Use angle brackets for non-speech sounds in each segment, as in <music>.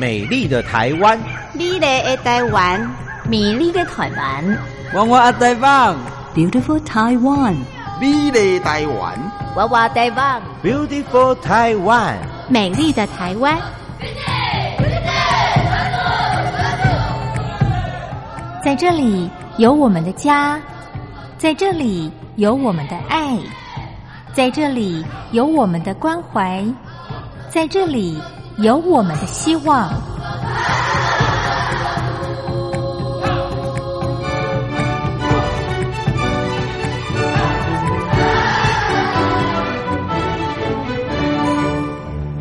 美丽的台湾，美丽的台湾，美丽的台湾，娃娃台湾，Beautiful Taiwan，美丽台湾，娃娃台湾，Beautiful Taiwan，美丽的台湾。在这里有我们的家，在这里有我们的爱，在这里有我们的关怀，在这里。有我们的希望。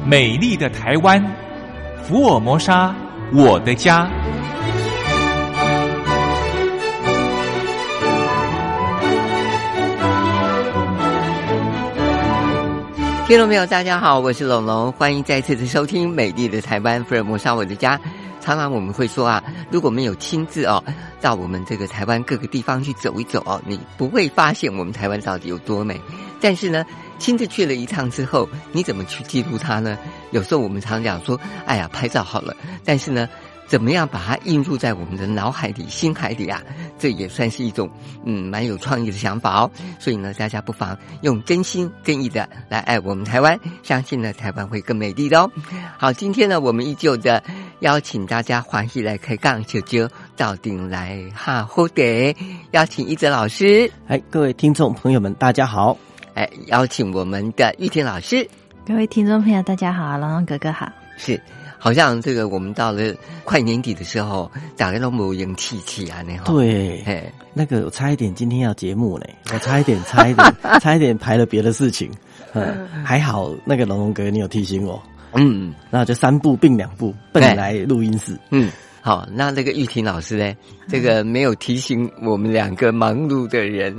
美丽的台湾，福尔摩沙，我的家。听众朋友，大家好，我是龙龙，欢迎再次的收听《美丽的台湾福尔摩沙我的家》。常常我们会说啊，如果没有亲自哦到我们这个台湾各个地方去走一走哦，你不会发现我们台湾到底有多美。但是呢，亲自去了一趟之后，你怎么去记录它呢？有时候我们常讲说，哎呀，拍照好了，但是呢。怎么样把它印入在我们的脑海里、心海里啊？这也算是一种嗯蛮有创意的想法哦。所以呢，大家不妨用真心真意的来爱我们台湾，相信呢台湾会更美丽的哦。好，今天呢我们依旧的邀请大家欢喜来开杠九九到顶来哈呼得，邀请一泽老师。哎，各位听众朋友们，大家好。哎，邀请我们的玉田老师。各位听众朋友，大家好，龙龙哥哥好。是。好像这个，我们到了快年底的时候，大家都没有气气啊，那对，哎，那个我差一点今天要节目嘞，我差一点，差一点，<laughs> 差一点排了别的事情，<laughs> 嗯，还好那个龙龙哥你有提醒我，嗯，那就三步并两步奔来录音室，嗯，好，那那个玉婷老师呢，这个没有提醒我们两个忙碌的人，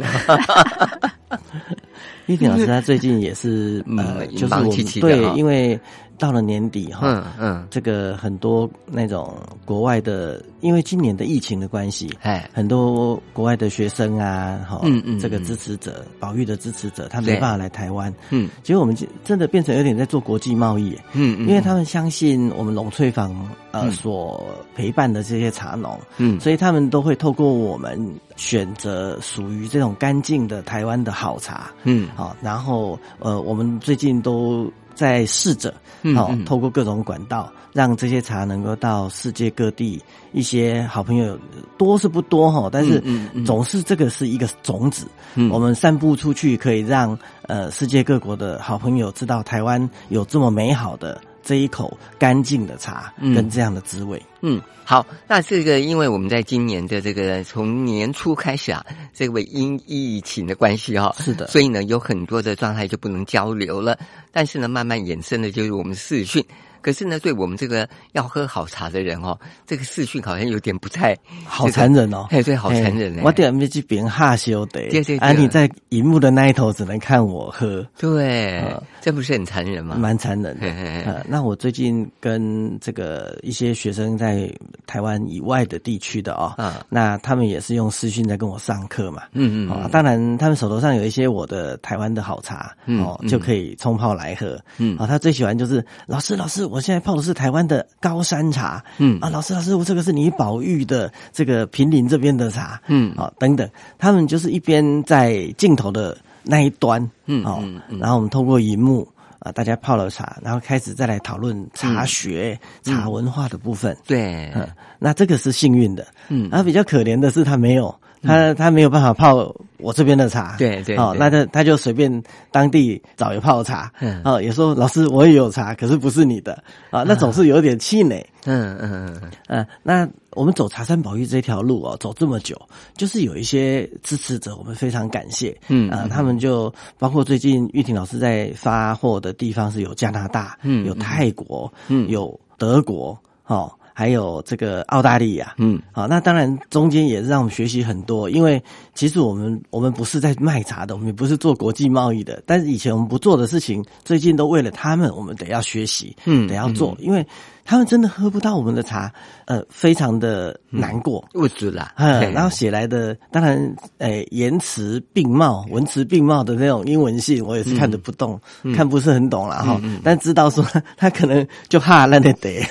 <laughs> 玉婷老师他最近也是呃，就是我们对，因为。到了年底哈，嗯嗯，这个很多那种国外的，因为今年的疫情的关系，哎，很多国外的学生啊，哈，嗯嗯，这个支持者，保育的支持者，他没办法来台湾，嗯，结果我们真的变成有点在做国际贸易，嗯嗯，因为他们相信我们龙翠坊呃所陪伴的这些茶农，嗯，所以他们都会透过我们选择属于这种干净的台湾的好茶，嗯，好，然后呃，我们最近都。在试着，好，透过各种管道，让这些茶能够到世界各地。一些好朋友多是不多哈，但是总是这个是一个种子。我们散布出去，可以让呃世界各国的好朋友知道台湾有这么美好的。这一口干净的茶，跟这样的滋味。嗯，好，那这个因为我们在今年的这个从年初开始啊，这位因疫情的关系哈，是的，所以呢有很多的状态就不能交流了。但是呢，慢慢衍生的就是我们视讯。可是呢，对我们这个要喝好茶的人哦，这个视讯好像有点不太 <laughs> 好残忍哦，哎，对，好残忍我点没去别人哈修的，对对，啊，你在荧幕的那一头只能看我喝，对，这不是很残忍吗？蛮残忍的。那我最近跟这个一些学生在台湾以外的地区的哦，那他们也是用视讯在跟我上课嘛，嗯嗯，啊当然他们手头上有一些我的台湾的好茶，哦，就可以冲泡来喝，嗯，啊，他最喜欢就是老师老师。我现在泡的是台湾的高山茶，嗯。啊，老师老师，我这个是你宝玉的这个平林这边的茶，嗯。啊等等，他们就是一边在镜头的那一端，嗯哦，然后我们透过荧幕啊，大家泡了茶，然后开始再来讨论茶学、茶文化的部分，对，嗯，那这个是幸运的，嗯，然后比较可怜的是他没有。他他没有办法泡我这边的茶，对对，哦，那他他就随便当地找一泡茶，嗯，哦，也说老师我也有茶，可是不是你的，啊，那总是有点气馁，嗯嗯嗯嗯，那我们走茶山宝玉这条路哦，走这么久，就是有一些支持者，我们非常感谢，嗯。啊，他们就包括最近玉婷老师在发货的地方是有加拿大，嗯，有泰国，嗯，有德国，哦。还有这个澳大利亚，嗯，好，那当然中间也是让我们学习很多，因为其实我们我们不是在卖茶的，我们也不是做国际贸易的，但是以前我们不做的事情，最近都为了他们，我们得要学习，嗯，得要做，因为他们真的喝不到我们的茶，呃，非常的难过，物质啦，嗯，然后写来的，当然，诶，言辞并茂，文辞并茂的那种英文信，我也是看得不懂，看不是很懂了哈，但知道说 <laughs> 他可能就怕烂的得。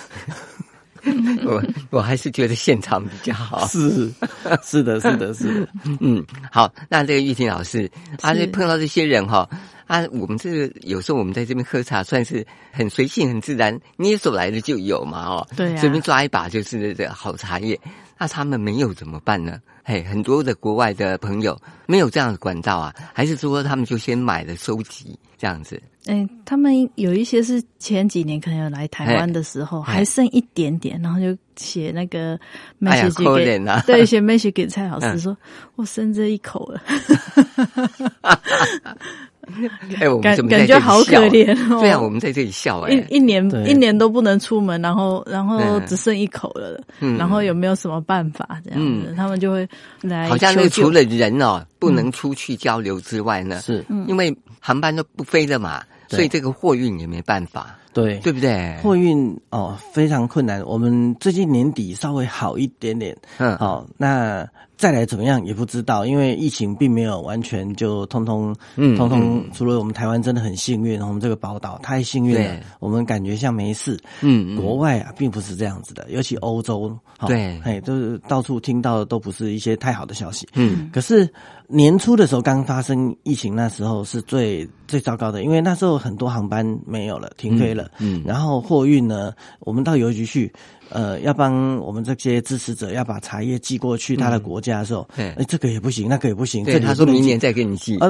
<laughs> 我我还是觉得现场比较好。是是的，<laughs> 是的，是的。嗯，好，那这个玉婷老师，啊，碰到这些人哈，啊，我们这个有时候我们在这边喝茶，算是很随性、很自然，捏手来的就有嘛，哦，对，随便抓一把就是这好茶叶。那他们没有怎么办呢？嘿，很多的国外的朋友没有这样的管道啊，还是说他们就先买了收集这样子？哎，他们有一些是前几年可能有来台湾的时候还剩一点点，然后就写那个 message 给 <laughs> 对写 message 给蔡老师说，我剩这一口了。<laughs> 哎，我感感觉好可怜哦。对啊，我们在这里笑哎，一一年一年都不能出门，然后然后只剩一口了，嗯。然后有没有什么办法这样子？他们就会来。好像那除了人哦不能出去交流之外呢，是。因为航班都不飞了嘛，所以这个货运也没办法。对，对不对？货运哦非常困难。我们最近年底稍微好一点点，嗯，好那。再来怎么样也不知道，因为疫情并没有完全就通通，嗯，通通除了我们台湾真的很幸运，我们这个宝岛太幸运了，我们感觉像没事。嗯，国外啊并不是这样子的，尤其欧洲，对，嘿，都是到处听到的都不是一些太好的消息。嗯，可是年初的时候刚发生疫情，那时候是最最糟糕的，因为那时候很多航班没有了，停飞了。嗯，然后货运呢，我们到邮局去。呃，要帮我们这些支持者要把茶叶寄过去他的国家的时候，哎，这个也不行，那个也不行。对，他说明年再给你寄。啊，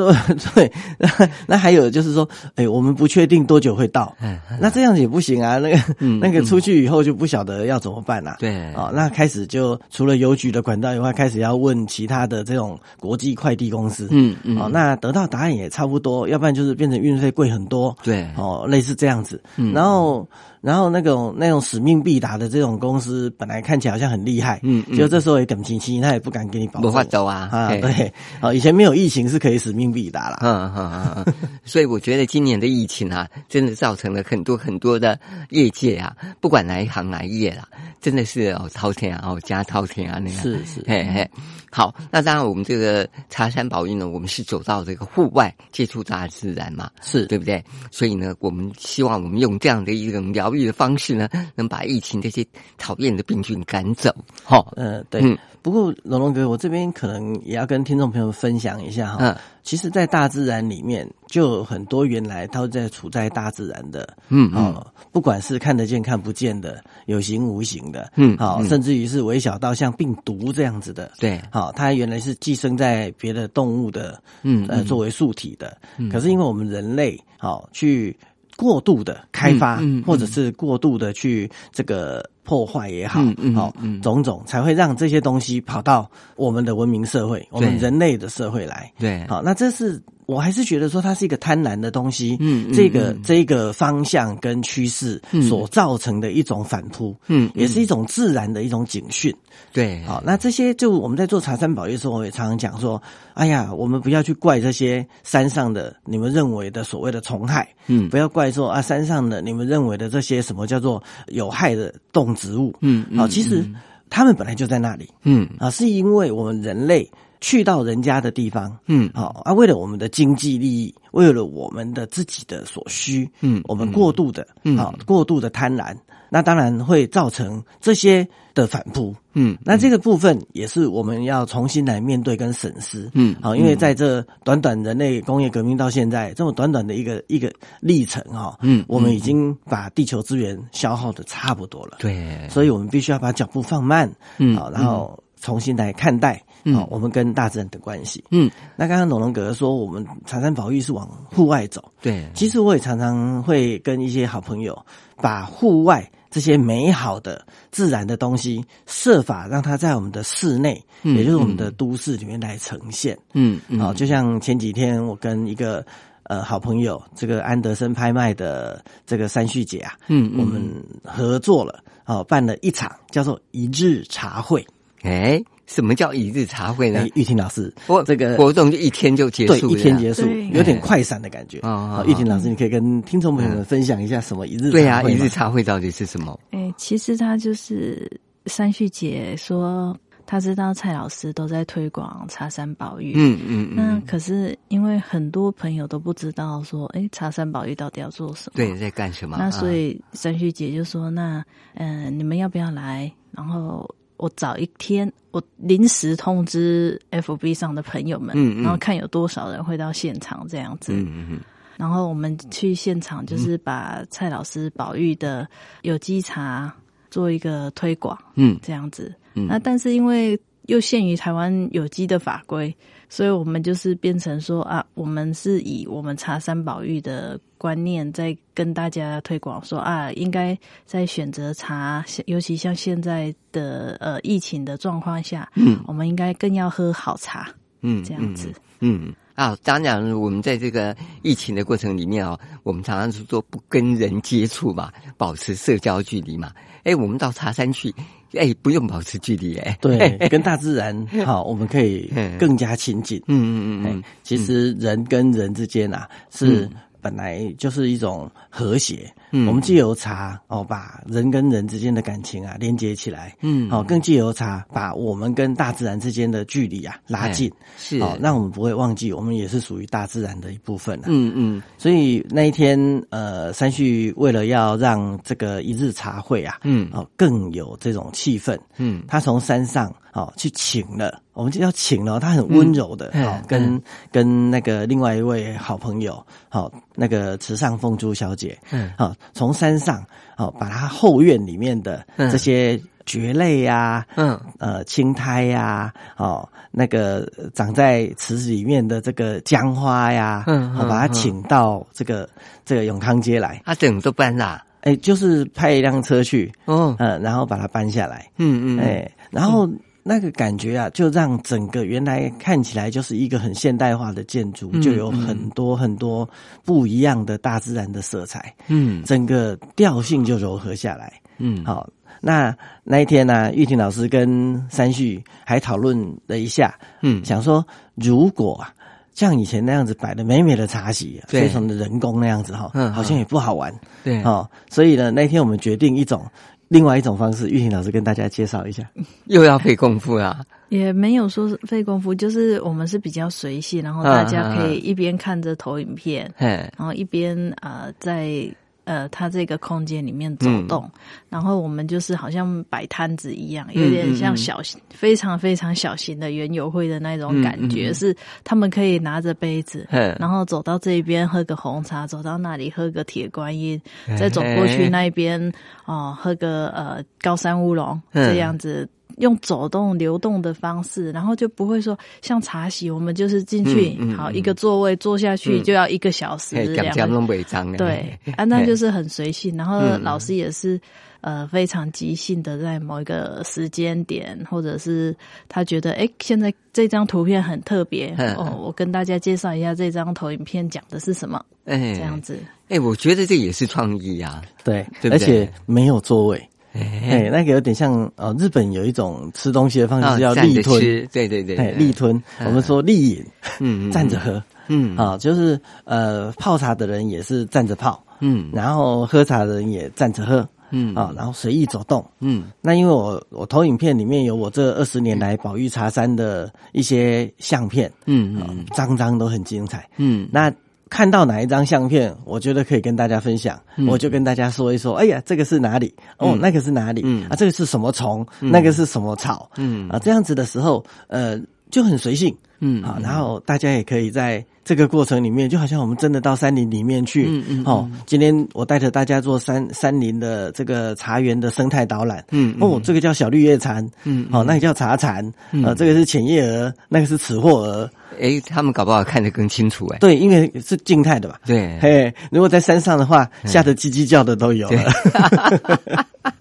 对，<laughs> 那还有就是说，哎，我们不确定多久会到，那这样子也不行啊。那个，<laughs> 那个出去以后就不晓得要怎么办了。对，哦，那开始就除了邮局的管道以外，开始要问其他的这种国际快递公司。嗯嗯。哦，那得到答案也差不多，要不然就是变成运费贵很多。对，哦，类似这样子。嗯，然后。然后那种那种使命必达的这种公司，本来看起来好像很厉害，嗯，就这时候也等亲戚，他也不敢给你保。不法走啊，啊，对，哦，以前没有疫情是可以使命必达了，嗯嗯嗯，所以我觉得今年的疫情啊，真的造成了很多很多的业界啊，不管哪一行哪一业啦，真的是哦滔天啊，哦加滔天啊那样，是是，嘿嘿。好，那当然，我们这个茶山宝玉呢，我们是走到这个户外接触大自然嘛，是对不对？所以呢，我们希望我们用这样的一种疗愈的方式呢，能把疫情这些讨厌的病菌赶走。好，嗯，对。不过龙龙哥，我这边可能也要跟听众朋友分享一下哈。嗯，其实，在大自然里面，就有很多原来它在处在大自然的，嗯嗯，不管是看得见看不见的，有形无形的，嗯，好，甚至于是微小到像病毒这样子的，对，好，它原来是寄生在别的动物的，嗯呃，作为素体的，可是因为我们人类好去过度的开发，或者是过度的去这个。破坏也好，好种种才会让这些东西跑到我们的文明社会、我们人类的社会来。对，好，那这是我还是觉得说它是一个贪婪的东西。嗯，这个这个方向跟趋势所造成的一种反扑，嗯，也是一种自然的一种警讯。对，好，那这些就我们在做茶山宝育的时候，我也常常讲说，哎呀，我们不要去怪这些山上的你们认为的所谓的虫害，嗯，不要怪说啊山上的你们认为的这些什么叫做有害的动。植物，嗯，好，其实他们本来就在那里，嗯，啊，是因为我们人类去到人家的地方，嗯，好，啊，为了我们的经济利益，为了我们的自己的所需，嗯，我们过度的，嗯，哦，过度的贪婪。那当然会造成这些的反扑，嗯，那这个部分也是我们要重新来面对跟审视，嗯，好，因为在这短短人类工业革命到现在这么短短的一个一个历程哈，嗯，我们已经把地球资源消耗的差不多了，对，所以我们必须要把脚步放慢，嗯，好，然后重新来看待，好，我们跟大自然的关系，嗯，那刚刚龙龙哥哥说我们长山保育是往户外走，对，其实我也常常会跟一些好朋友把户外。这些美好的自然的东西，设法让它在我们的室内，也就是我们的都市里面来呈现。嗯，好，就像前几天我跟一个呃好朋友，这个安德森拍卖的这个三旭姐啊，嗯，我们合作了，哦，办了一场叫做一日茶会，哎。什么叫一日茶会呢？玉婷老师，我这个活动就一天就结束，一天结束，有点快闪的感觉啊！玉婷老师，你可以跟听众朋友们分享一下什么一日对啊，一日茶会到底是什么？哎，其实他就是三旭姐说，他知道蔡老师都在推广茶山宝玉，嗯嗯，那可是因为很多朋友都不知道说，哎，茶山宝玉到底要做什么？对，在干什么？那所以三旭姐就说，那嗯，你们要不要来？然后我找一天，我临时通知 FB 上的朋友们，嗯嗯，然后看有多少人会到现场这样子，然后我们去现场，就是把蔡老师宝玉的有机茶做一个推广，嗯，这样子。那但是因为又限于台湾有机的法规，所以我们就是变成说啊，我们是以我们茶山宝玉的观念在跟大家推广说啊，应该在选择茶，尤其像现在的呃疫情的状况下，嗯，我们应该更要喝好茶，嗯，这样子，嗯。啊，当然我们在这个疫情的过程里面哦，我们常常是说不跟人接触嘛，保持社交距离嘛，哎，我们到茶山去。哎，不用保持距离哎，对，跟大自然好，我们可以更加亲近。嗯嗯嗯嗯，其实人跟人之间啊是。本来就是一种和谐，嗯，我们既由茶哦，把人跟人之间的感情啊连接起来，嗯，哦，更既由茶把我们跟大自然之间的距离啊拉近，是，哦，让我们不会忘记，我们也是属于大自然的一部分啊，嗯嗯，所以那一天，呃，三旭为了要让这个一日茶会啊，嗯，哦，更有这种气氛，嗯，他从山上。哦，去请了，我们就要请了。他很温柔的，好跟跟那个另外一位好朋友，好那个池上凤珠小姐，嗯，好从山上，好把他后院里面的这些蕨类呀，嗯，呃青苔呀，哦那个长在池子里面的这个姜花呀，嗯，好把他请到这个这个永康街来，他整都搬了，哎，就是派一辆车去，哦，嗯，然后把它搬下来，嗯嗯，哎，然后。那个感觉啊，就让整个原来看起来就是一个很现代化的建筑，就有很多很多不一样的大自然的色彩，嗯，整个调性就柔和下来，嗯，好，那那一天呢，玉婷老师跟三旭还讨论了一下，嗯，想说如果啊，像以前那样子摆的美美的茶席，非常的人工那样子哈，嗯，好像也不好玩，对，哦，所以呢，那天我们决定一种。另外一种方式，玉婷老师跟大家介绍一下，<laughs> 又要费功夫啊？也没有说是费功夫，就是我们是比较随性，然后大家可以一边看着投影片，然后一边呃在。呃，它这个空间里面走动，然后我们就是好像摆摊子一样，有点像小型、非常非常小型的园游会的那种感觉，是他们可以拿着杯子，然后走到这边喝个红茶，走到那里喝个铁观音，再走过去那边哦，喝个呃高山乌龙这样子。用走动流动的方式，然后就不会说像茶席，我们就是进去好一个座位坐下去就要一个小时两个对啊，那就是很随性。然后老师也是呃非常即兴的，在某一个时间点，或者是他觉得哎，现在这张图片很特别哦，我跟大家介绍一下这张投影片讲的是什么，哎，这样子，哎，我觉得这也是创意呀，对，而且没有座位。哎，那个有点像哦，日本有一种吃东西的方式叫立吞，对对对，哎，立吞，我们说立饮，嗯，站着喝，嗯，啊，就是呃，泡茶的人也是站着泡，嗯，然后喝茶的人也站着喝，嗯，啊，然后随意走动，嗯，那因为我我投影片里面有我这二十年来宝玉茶山的一些相片，嗯嗯，张张都很精彩，嗯，那。看到哪一张相片，我觉得可以跟大家分享，我就跟大家说一说。哎呀，这个是哪里？哦，那个是哪里？啊，这个是什么虫？那个是什么草？嗯啊，这样子的时候，呃，就很随性。嗯啊，然后大家也可以在这个过程里面，就好像我们真的到山林里面去。嗯嗯。哦，今天我带着大家做山山林的这个茶园的生态导览。嗯哦，这个叫小绿叶蝉。嗯。哦，那个叫茶蝉。啊，这个是浅叶蛾，那个是齿货蛾。哎，他们搞不好看得更清楚哎。对，因为是静态的嘛。对。嘿，如果在山上的话，吓得叽叽叫的都有了。<laughs>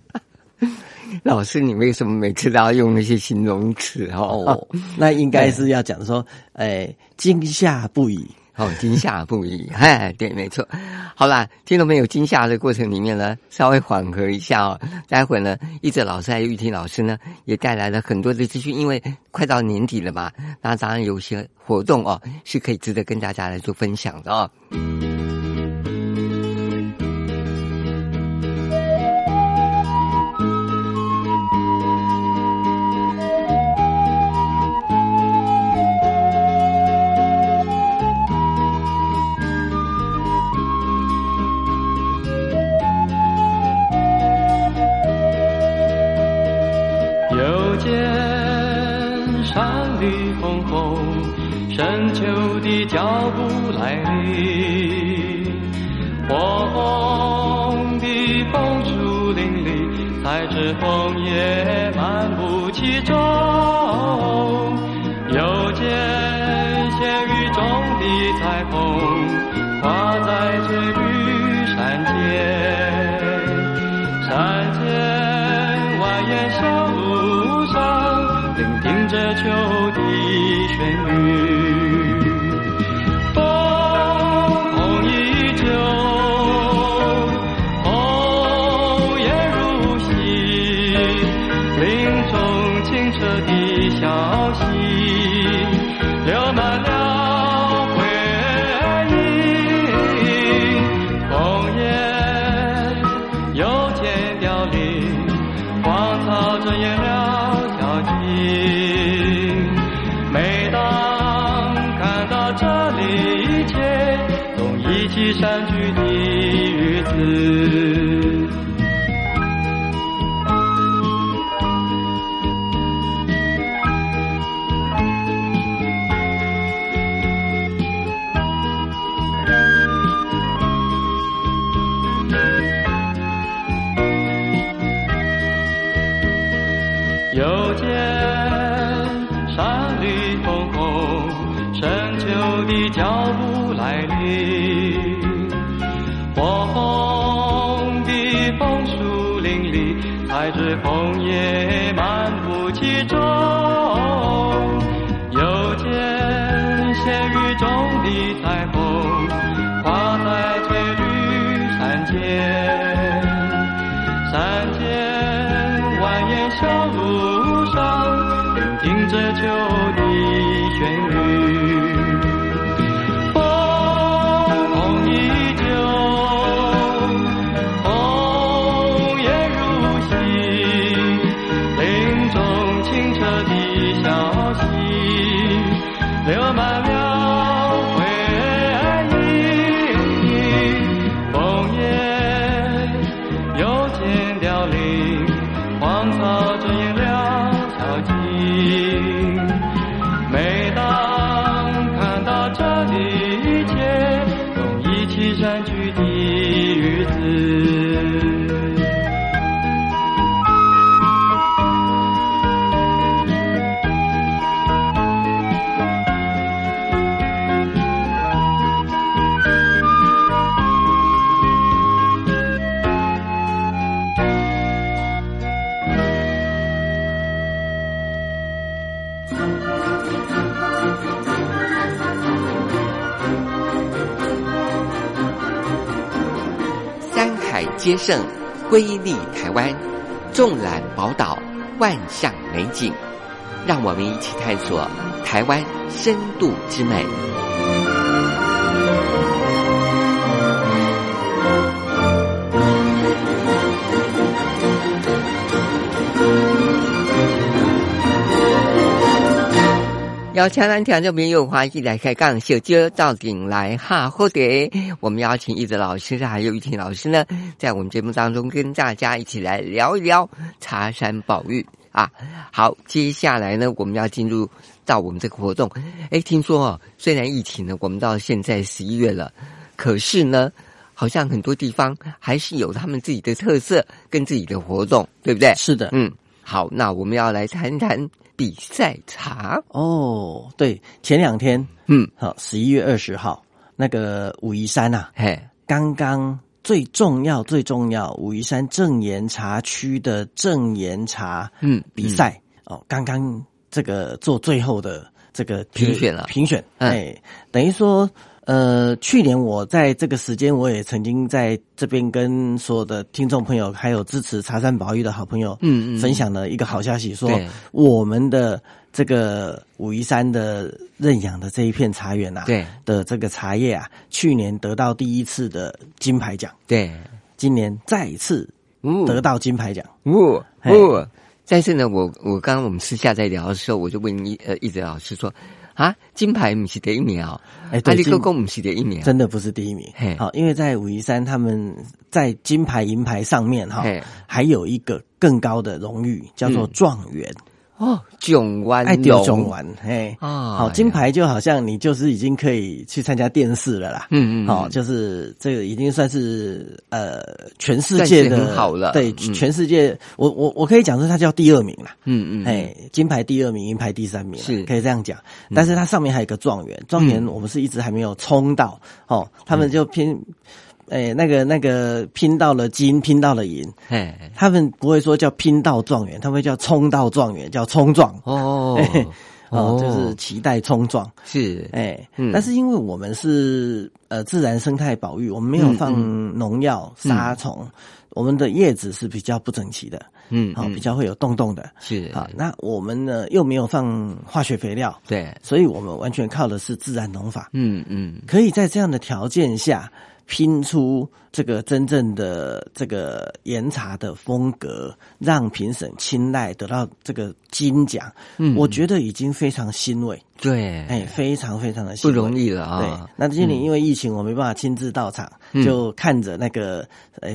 老师，你为什么每次都要用那些形容词？哦，那应该是要讲说，哎，惊吓不已，哦，惊吓不已，<laughs> 哎，对，没错。好啦，听到没有？惊吓的过程里面呢，稍微缓和一下哦。待会呢，一哲老师还有玉婷老师呢，也带来了很多的资讯，因为快到年底了嘛，那当然有些活动哦，是可以值得跟大家来做分享的哦。山居的日子，胜，瑰丽台湾，纵览宝岛，万象美景，让我们一起探索台湾深度之美。邀请咱听众朋友欢喜来开讲，小酒到顶来哈，或者我们邀请一泽老师还有玉婷老师呢，在我们节目当中跟大家一起来聊一聊茶山宝玉啊。好，接下来呢，我们要进入到我们这个活动。哎，听说哦，虽然疫情呢，我们到现在十一月了，可是呢，好像很多地方还是有他们自己的特色跟自己的活动，对不对？是的，嗯，好，那我们要来谈谈。比赛茶。哦，对，前两天，嗯，好，十一月二十号，那个武夷山呐，嘿，刚刚最重要最重要，武夷山正岩茶区的正岩茶，嗯，比赛哦，刚刚这个做最后的这个评选了，评选，哎，等于说。呃，去年我在这个时间，我也曾经在这边跟所有的听众朋友，还有支持茶山宝玉的好朋友，嗯嗯，分享了一个好消息，说我们的这个武夷山的认养的这一片茶园啊，对。的这个茶叶啊，去年得到第一次的金牌奖，对，今年再一次得到金牌奖，哦哦，但是呢，我我刚刚我们私下在聊的时候，我就问一呃一泽老师说。啊，金牌不是第一名哦，哎，阿里哥哥不是第一名，真的不是第一名。好，因为在武夷山，他们在金牌、银牌上面哈，还有一个更高的荣誉，叫做状元。哦，囧湾爱丢囧湾，嘿，好，金牌就好像你就是已经可以去参加电视了啦，嗯嗯，好，就是这个已经算是呃全世界的好了，对，全世界，我我我可以讲说它叫第二名啦，嗯嗯，哎，金牌第二名，银牌第三名，是。可以这样讲，但是它上面还有一个状元，状元我们是一直还没有冲到，哦，他们就拼。哎，那个那个拼到了金，拼到了银，哎，他们不会说叫拼到状元，他们叫冲到状元，叫冲撞哦，哦，就是期待冲撞。是，哎，但是因为我们是呃自然生态保育，我们没有放农药杀虫，我们的叶子是比较不整齐的，嗯，好，比较会有洞洞的，是。啊，那我们呢又没有放化学肥料，对，所以我们完全靠的是自然农法，嗯嗯，可以在这样的条件下。拼出这个真正的这个岩茶的风格，让评审青睐，得到这个金奖，嗯，我觉得已经非常欣慰。对，哎，非常非常的不容易了啊。对，那今年因为疫情，我没办法亲自到场，就看着那个呃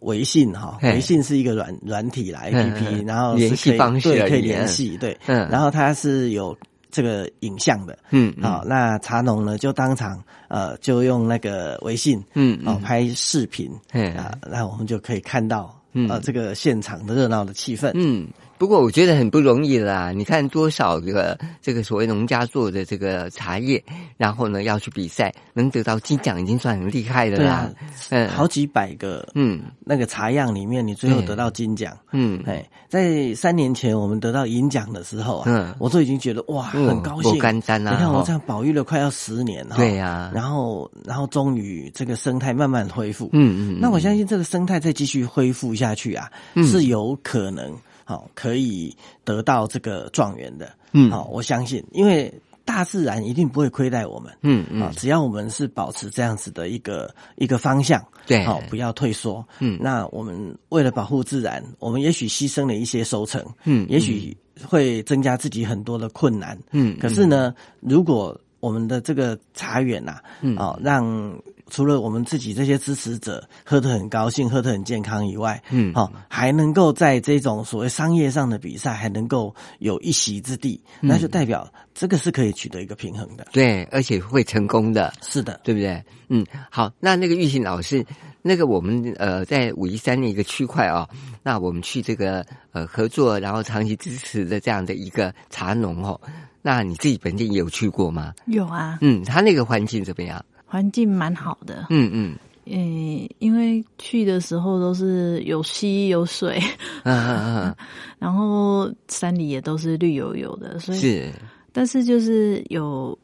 微信哈，微信是一个软软体啦 A P P，然后联系方式对可以联系，对，嗯，然后它是有。这个影像的，嗯，好，那茶农呢就当场，呃，就用那个微信，嗯，哦，拍视频，啊，那我们就可以看到，呃，这个现场的热闹的气氛，嗯。不过我觉得很不容易啦！你看多少个这个所谓农家做的这个茶叶，然后呢要去比赛，能得到金奖已经算很厉害的啦。嗯，好几百个，嗯，那个茶样里面，你最后得到金奖，嗯，哎，在三年前我们得到银奖的时候啊，嗯，我都已经觉得哇，很高兴。干单啊！你看我这样保育了快要十年哈，对呀，然后然后终于这个生态慢慢恢复，嗯嗯，那我相信这个生态再继续恢复下去啊，是有可能。好，可以得到这个状元的，嗯，好，我相信，因为大自然一定不会亏待我们，嗯嗯，只要我们是保持这样子的一个一个方向，对，好，不要退缩，嗯，那我们为了保护自然，我们也许牺牲了一些收成，嗯，也许会增加自己很多的困难，嗯，可是呢，如果我们的这个茶园呐，嗯，哦，让。除了我们自己这些支持者喝得很高兴、喝得很健康以外，嗯，好，还能够在这种所谓商业上的比赛还能够有一席之地，那就代表这个是可以取得一个平衡的。对，而且会成功的。是的，对不对？嗯，好，那那个玉琴老师，那个我们呃在武夷山的一个区块啊，那我们去这个呃合作，然后长期支持的这样的一个茶农哦，那你自己本地也有去过吗？有啊。嗯，他那个环境怎么样？环境蛮好的，嗯嗯，嗯，因为去的时候都是有溪有水，<laughs> 然后山里也都是绿油油的，所以是，但是就是有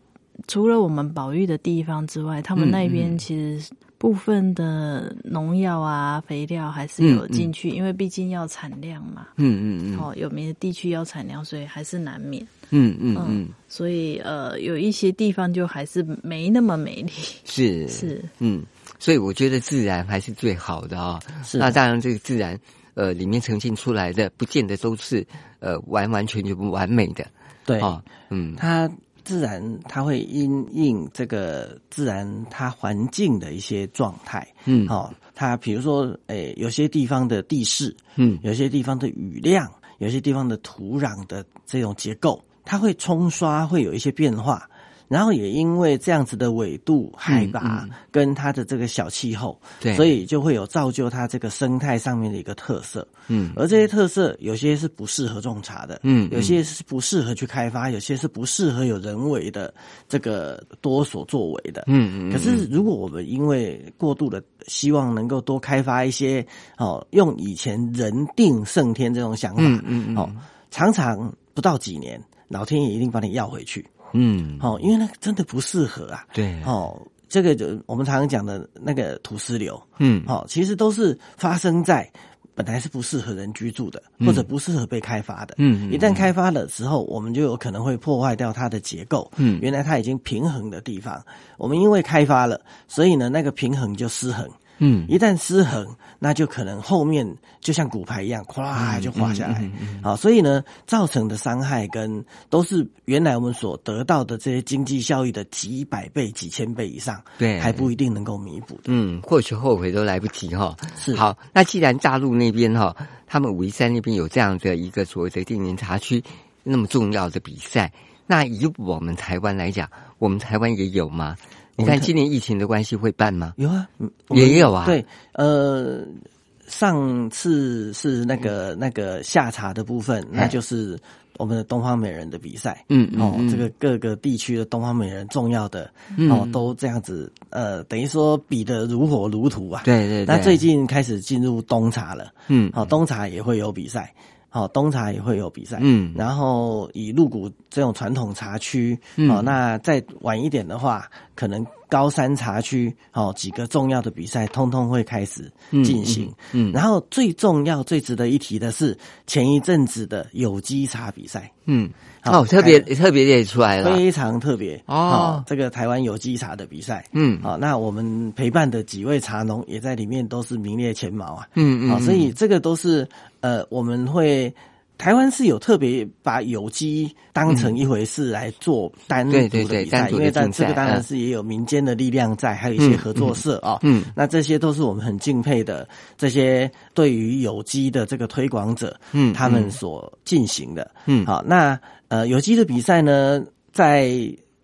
除了我们保育的地方之外，他们那边其实部分的农药啊、肥料还是有进去，因为毕竟要产量嘛，嗯嗯嗯，哦，有名的地区要产量，所以还是难免。嗯嗯。嗯，所以呃，有一些地方就还是没那么美丽。是是，嗯，所以我觉得自然还是最好的啊。是，那当然这个自然呃里面呈现出来的，不见得都是呃完完全全不完美的。对啊，嗯，它自然它会因应这个自然它环境的一些状态。嗯，哦，它比如说诶，有些地方的地势，嗯，有些地方的雨量，有些地方的土壤的这种结构。它会冲刷，会有一些变化，然后也因为这样子的纬度、海拔跟它的这个小气候，对，所以就会有造就它这个生态上面的一个特色。嗯，而这些特色有些是不适合种茶的，嗯，有些是不适合去开发，有些是不适合有人为的这个多所作为的。嗯嗯。可是如果我们因为过度的希望能够多开发一些哦，用以前人定胜天这种想法，嗯嗯，哦，常常不到几年。老天爷一定把你要回去，嗯，哦，因为那个真的不适合啊，对，哦，这个就我们常常讲的那个土石流，嗯，哦，其实都是发生在本来是不适合人居住的，或者不适合被开发的，嗯，一旦开发了之后，我们就有可能会破坏掉它的结构，嗯，原来它已经平衡的地方，我们因为开发了，所以呢，那个平衡就失衡。嗯，一旦失衡，那就可能后面就像骨牌一样，咵就滑下来。好，所以呢，造成的伤害跟都是原来我们所得到的这些经济效益的几百倍、几千倍以上，对，还不一定能够弥补的。嗯，或许后悔都来不及哈。是好，那既然大陆那边哈，他们武夷山那边有这样的一个所谓的定年茶区，那么重要的比赛。那以我们台湾来讲，我们台湾也有吗？你看今年疫情的关系会办吗？有啊，也有啊。对，呃，上次是那个那个下茶的部分，那就是我们的东方美人的比赛。嗯哦，这个各个地区的东方美人重要的哦，都这样子，呃，等于说比的如火如荼啊。对对。那最近开始进入冬茶了。嗯。好，冬茶也会有比赛。好，冬茶也会有比赛，嗯，然后以鹿谷这种传统茶区，哦，那再晚一点的话，可能高山茶区，哦几个重要的比赛，通通会开始进行，嗯，然后最重要、最值得一提的是前一阵子的有机茶比赛，嗯。哦，特别特别列出来了，非常特别哦。这个台湾有机茶的比赛，嗯，好，那我们陪伴的几位茶农也在里面，都是名列前茅啊，嗯嗯，好，所以这个都是呃，我们会台湾是有特别把有机当成一回事来做单独的比赛，因为在这个当然是也有民间的力量在，还有一些合作社啊，嗯，那这些都是我们很敬佩的这些对于有机的这个推广者，嗯，他们所进行的，嗯，好，那。呃，有机的比赛呢，在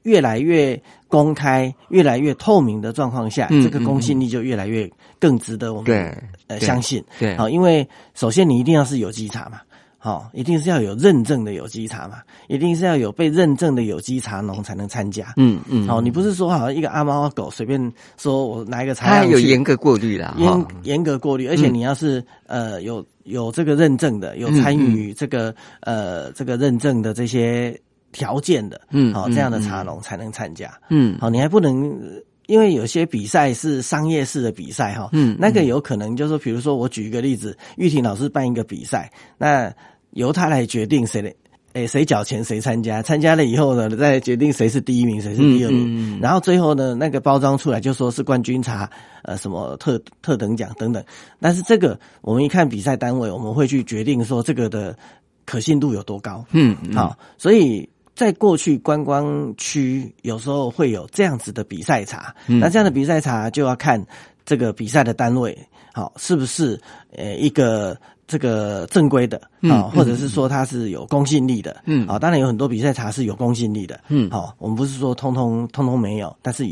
越来越公开、越来越透明的状况下，这个公信力就越来越更值得我们呃相信。对，好，因为首先你一定要是有机茶嘛，好，一定是要有认证的有机茶嘛，一定是要有被认证的有机茶农才能参加。嗯嗯，好，你不是说好像一个阿猫阿狗随便说我拿一个茶，它有严格过滤的，严严格过滤，而且你要是呃有。有这个认证的，有参与这个呃这个认证的这些条件的，嗯，好这样的茶农才能参加，嗯，好你还不能，因为有些比赛是商业式的比赛哈，嗯，那个有可能就是说，比如说我举一个例子，玉婷老师办一个比赛，那由他来决定谁的。哎，谁缴钱谁参加？参加了以后呢，再决定谁是第一名，谁是第二名。然后最后呢，那个包装出来就说是冠军茶，呃，什么特特等奖等等。但是这个我们一看比赛单位，我们会去决定说这个的可信度有多高。嗯，好，所以在过去观光区有时候会有这样子的比赛茶，那这样的比赛茶就要看这个比赛的单位，好，是不是呃一个。这个正规的啊，或者是说它是有公信力的，嗯，啊，当然有很多比赛茶是有公信力的，嗯，好，我们不是说通通通通没有，但是，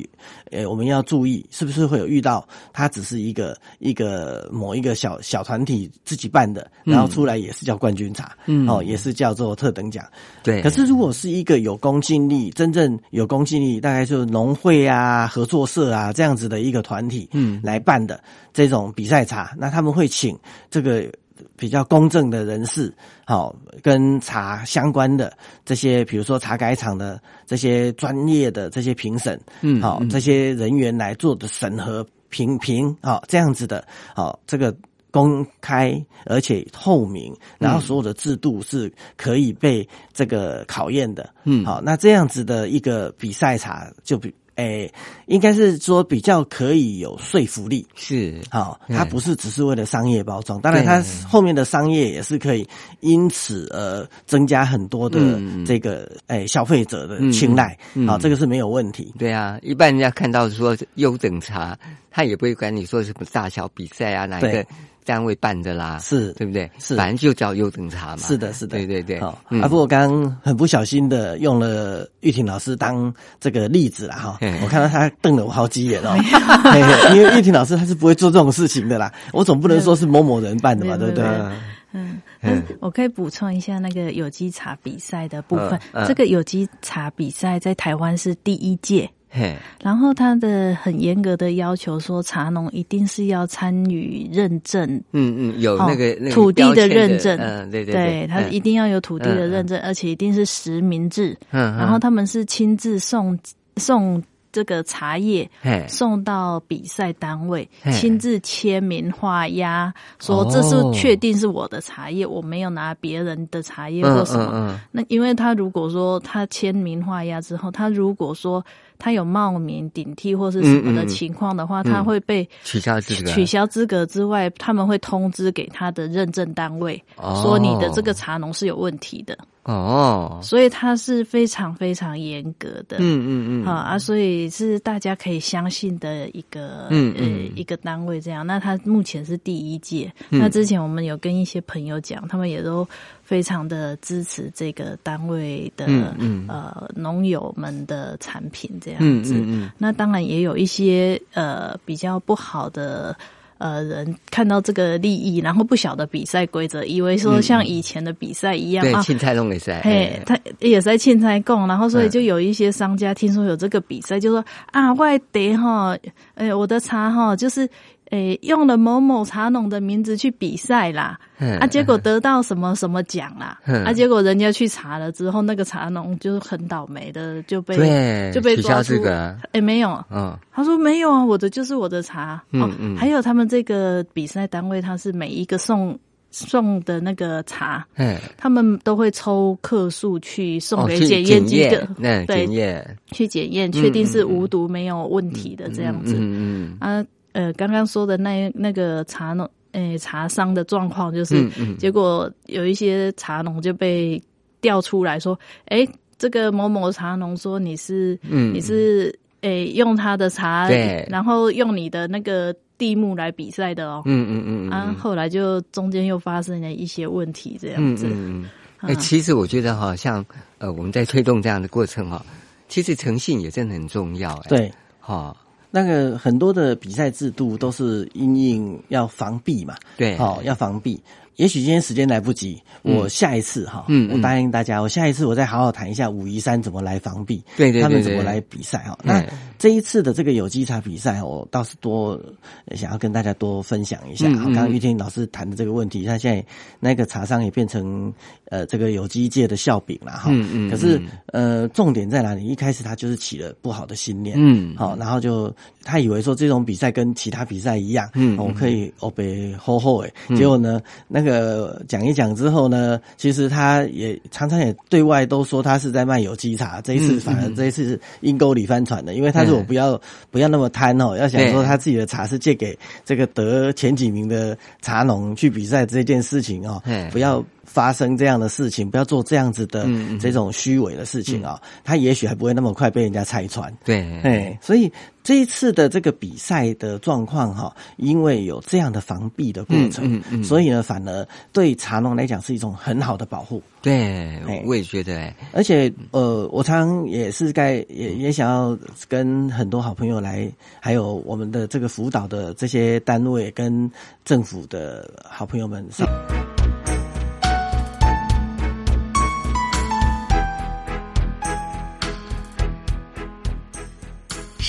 呃，我们要注意是不是会有遇到它只是一个一个某一个小小团体自己办的，然后出来也是叫冠军茶，嗯，哦，也是叫做特等奖，对。可是如果是一个有公信力、真正有公信力，大概就是农会啊、合作社啊这样子的一个团体，嗯，来办的这种比赛茶，那他们会请这个。比较公正的人士，好，跟茶相关的这些，比如说茶改厂的这些专业的这些评审，嗯，好，这些人员来做的审核评评，好，这样子的，好，这个公开而且透明，然后所有的制度是可以被这个考验的，嗯，好，那这样子的一个比赛茶就比。哎，应该是说比较可以有说服力，是。好，它不是只是为了商业包装，当然它后面的商业也是可以因此而增加很多的这个哎消费者的青睐，好，这个是没有问题。对啊，一般人家看到说优等茶，他也不会管你说什么大小比赛啊，哪一个。单位办的啦，是对不对？是，反正就叫优等茶嘛。是的，是的，对对对。啊，不过我刚刚很不小心的用了玉婷老师当这个例子了哈。我看到他瞪了我好几眼哦，<laughs> 因为玉婷老师他是不会做这种事情的啦。我总不能说是某某人办的嘛，对不对？嗯，我可以补充一下那个有机茶比赛的部分。这个有机茶比赛在台湾是第一届。嘿，然后他的很严格的要求说，茶农一定是要参与认证，嗯嗯，有那个土地的认证，嗯对对对，他一定要有土地的认证，而且一定是实名制，嗯，然后他们是亲自送送。这个茶叶送到比赛单位，亲自签名画押，说这是确定是我的茶叶，我没有拿别人的茶叶或什么。那因为他如果说他签名画押之后，他如果说他有冒名顶替或是什么的情况的话，他会被取消资格。取消资格之外，他们会通知给他的认证单位，说你的这个茶农是有问题的。哦，所以它是非常非常严格的，嗯嗯嗯，啊啊，所以是大家可以相信的一个，嗯呃一个单位这样。那它目前是第一届，那之前我们有跟一些朋友讲，他们也都非常的支持这个单位的，嗯呃农友们的产品这样子。那当然也有一些呃比较不好的。呃，人看到这个利益，然后不晓得比赛规则，以为说像以前的比赛一样啊，青菜弄比赛，嘿，他也在青菜供，然后所以就有一些商家听说有这个比赛，就说啊，外地哈，哎，我的茶哈，就是。诶，用了某某茶农的名字去比赛啦，啊，结果得到什么什么奖啦，啊，结果人家去查了之后，那个茶农就很倒霉的就被就被抓住。诶，没有，嗯，他说没有啊，我的就是我的茶，嗯嗯，还有他们这个比赛单位，他是每一个送送的那个茶，嗯，他们都会抽克数去送给检验机构，对，去检验，确定是无毒没有问题的这样子，嗯嗯。啊。呃，刚刚说的那那个茶农，诶，茶商的状况就是，结果有一些茶农就被调出来说，哎，这个某某茶农说你是，你是，诶，用他的茶，然后用你的那个地目来比赛的哦，嗯嗯嗯，啊，后来就中间又发生了一些问题，这样子。哎，其实我觉得哈，像呃，我们在推动这样的过程哈，其实诚信也真的很重要，哎，对，哈。那个很多的比赛制度都是因应要防弊嘛，对，哦要防弊。也许今天时间来不及，我下一次哈，我答应大家，我下一次我再好好谈一下武夷山怎么来防避，对对他们怎么来比赛哈。那这一次的这个有机茶比赛，我倒是多想要跟大家多分享一下。刚刚玉婷老师谈的这个问题，他现在那个茶商也变成。呃，这个有机界的笑柄了哈，嗯嗯，可是呃，重点在哪里？一开始他就是起了不好的信念，嗯，好，然后就他以为说这种比赛跟其他比赛一样，嗯，我可以哦被吼吼哎，结果呢，那个讲一讲之后呢，其实他也常常也对外都说他是在卖有机茶，这一次反而这一次是阴沟里翻船的，因为他说我不要不要那么贪哦，要想说他自己的茶是借给这个得前几名的茶农去比赛这件事情哦，不要。发生这样的事情，不要做这样子的这种虚伪的事情啊！他也许还不会那么快被人家拆穿。对，哎，所以这一次的这个比赛的状况哈，因为有这样的防避的过程，所以呢，反而对茶农来讲是一种很好的保护。对，我也觉得。而且，呃，我常也是该也也想要跟很多好朋友来，还有我们的这个辅导的这些单位跟政府的好朋友们上。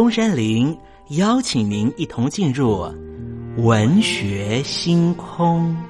东山林邀请您一同进入文学星空。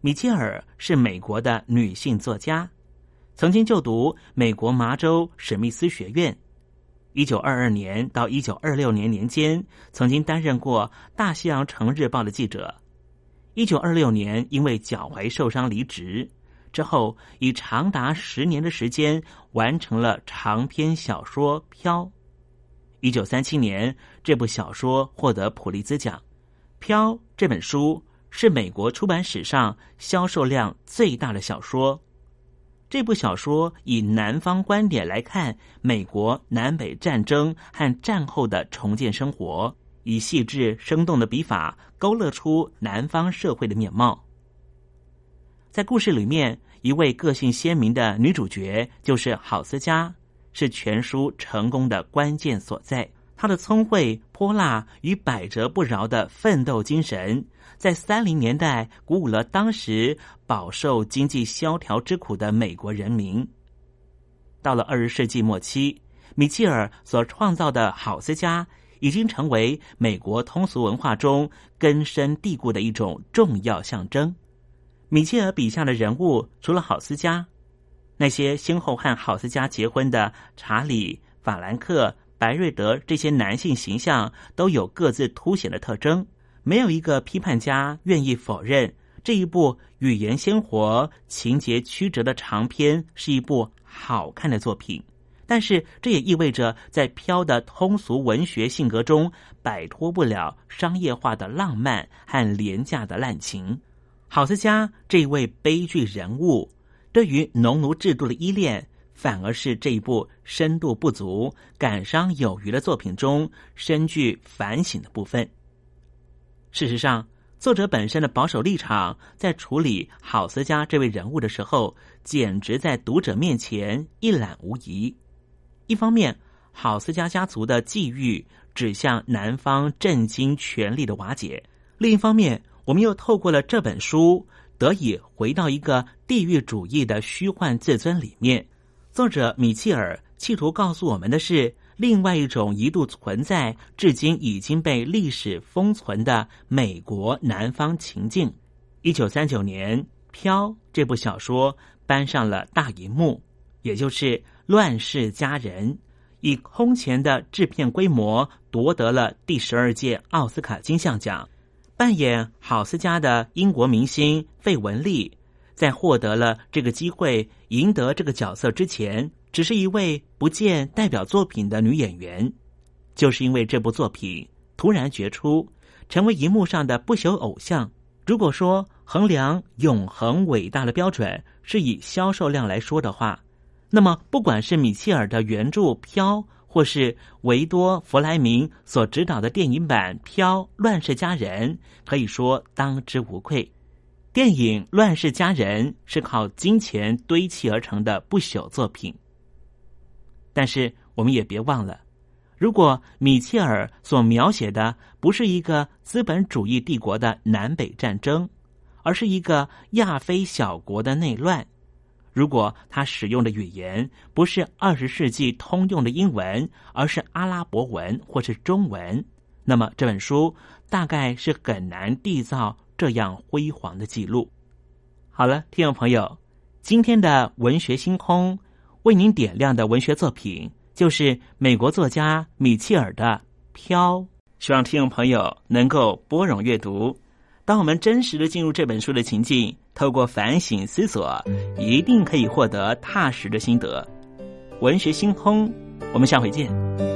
米切尔是美国的女性作家，曾经就读美国麻州史密斯学院。一九二二年到一九二六年年间，曾经担任过《大西洋城日报》的记者。一九二六年因为脚踝受伤离职，之后以长达十年的时间完成了长篇小说《飘》。一九三七年，这部小说获得普利兹奖。《飘》这本书。是美国出版史上销售量最大的小说。这部小说以南方观点来看美国南北战争和战后的重建生活，以细致生动的笔法勾勒出南方社会的面貌。在故事里面，一位个性鲜明的女主角就是郝思嘉，是全书成功的关键所在。他的聪慧、泼辣与百折不挠的奋斗精神。在三零年代，鼓舞了当时饱受经济萧条之苦的美国人民。到了二十世纪末期，米切尔所创造的郝思家已经成为美国通俗文化中根深蒂固的一种重要象征。米切尔笔下的人物，除了郝思嘉，那些先后和郝思嘉结婚的查理、法兰克、白瑞德这些男性形象，都有各自凸显的特征。没有一个批判家愿意否认这一部语言鲜活、情节曲折的长篇是一部好看的作品，但是这也意味着在飘的通俗文学性格中摆脱不了商业化的浪漫和廉价的滥情。郝思嘉这一位悲剧人物，对于农奴制度的依恋，反而是这一部深度不足、感伤有余的作品中深具反省的部分。事实上，作者本身的保守立场，在处理郝思嘉这位人物的时候，简直在读者面前一览无遗。一方面，郝思嘉家族的际遇指向南方震惊权力的瓦解；另一方面，我们又透过了这本书，得以回到一个地域主义的虚幻自尊里面。作者米切尔企图告诉我们的是。另外一种一度存在、至今已经被历史封存的美国南方情境。一九三九年，《飘》这部小说搬上了大银幕，也就是《乱世佳人》，以空前的制片规模夺得了第十二届奥斯卡金像奖。扮演郝思嘉的英国明星费雯丽，在获得了这个机会赢得这个角色之前。只是一位不见代表作品的女演员，就是因为这部作品突然决出，成为荧幕上的不朽偶像。如果说衡量永恒伟大的标准是以销售量来说的话，那么不管是米切尔的原著《飘》，或是维多·弗莱明所指导的电影版《飘：乱世佳人》，可以说当之无愧。电影《乱世佳人》是靠金钱堆砌而成的不朽作品。但是我们也别忘了，如果米切尔所描写的不是一个资本主义帝国的南北战争，而是一个亚非小国的内乱；如果他使用的语言不是二十世纪通用的英文，而是阿拉伯文或是中文，那么这本书大概是很难缔造这样辉煌的记录。好了，听众朋友，今天的文学星空为您点亮的文学作品。就是美国作家米切尔的《飘》，希望听众朋友能够拨冗阅读。当我们真实的进入这本书的情境，透过反省思索，一定可以获得踏实的心得。文学星空，我们下回见。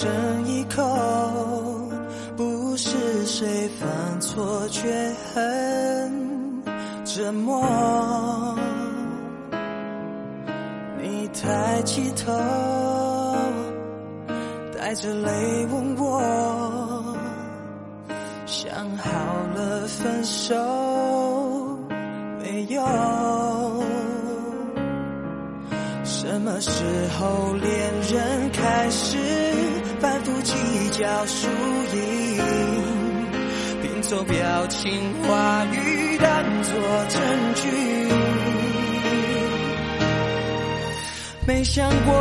剩一口，不是谁犯错，却很折磨。你抬起头，带着泪问我，想好了分手没有？什么时候恋人开始反复计较输赢，拼凑表情话语当作证据？没想过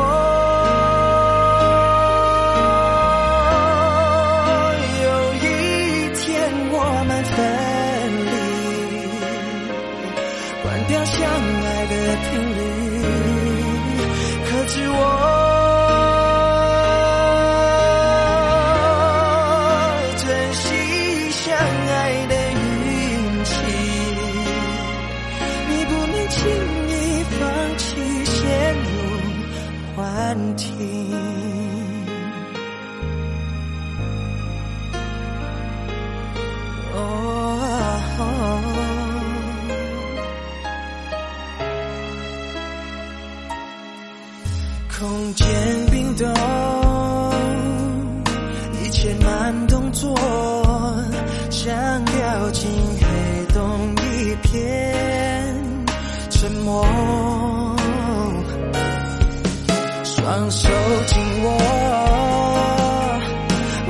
双手紧握，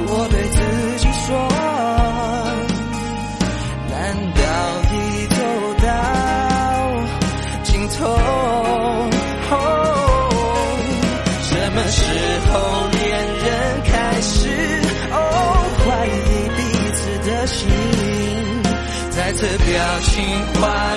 我对自己说，难道已走到尽头？哦，什么时候恋人开始？哦，怀疑彼此的心，再次表情化。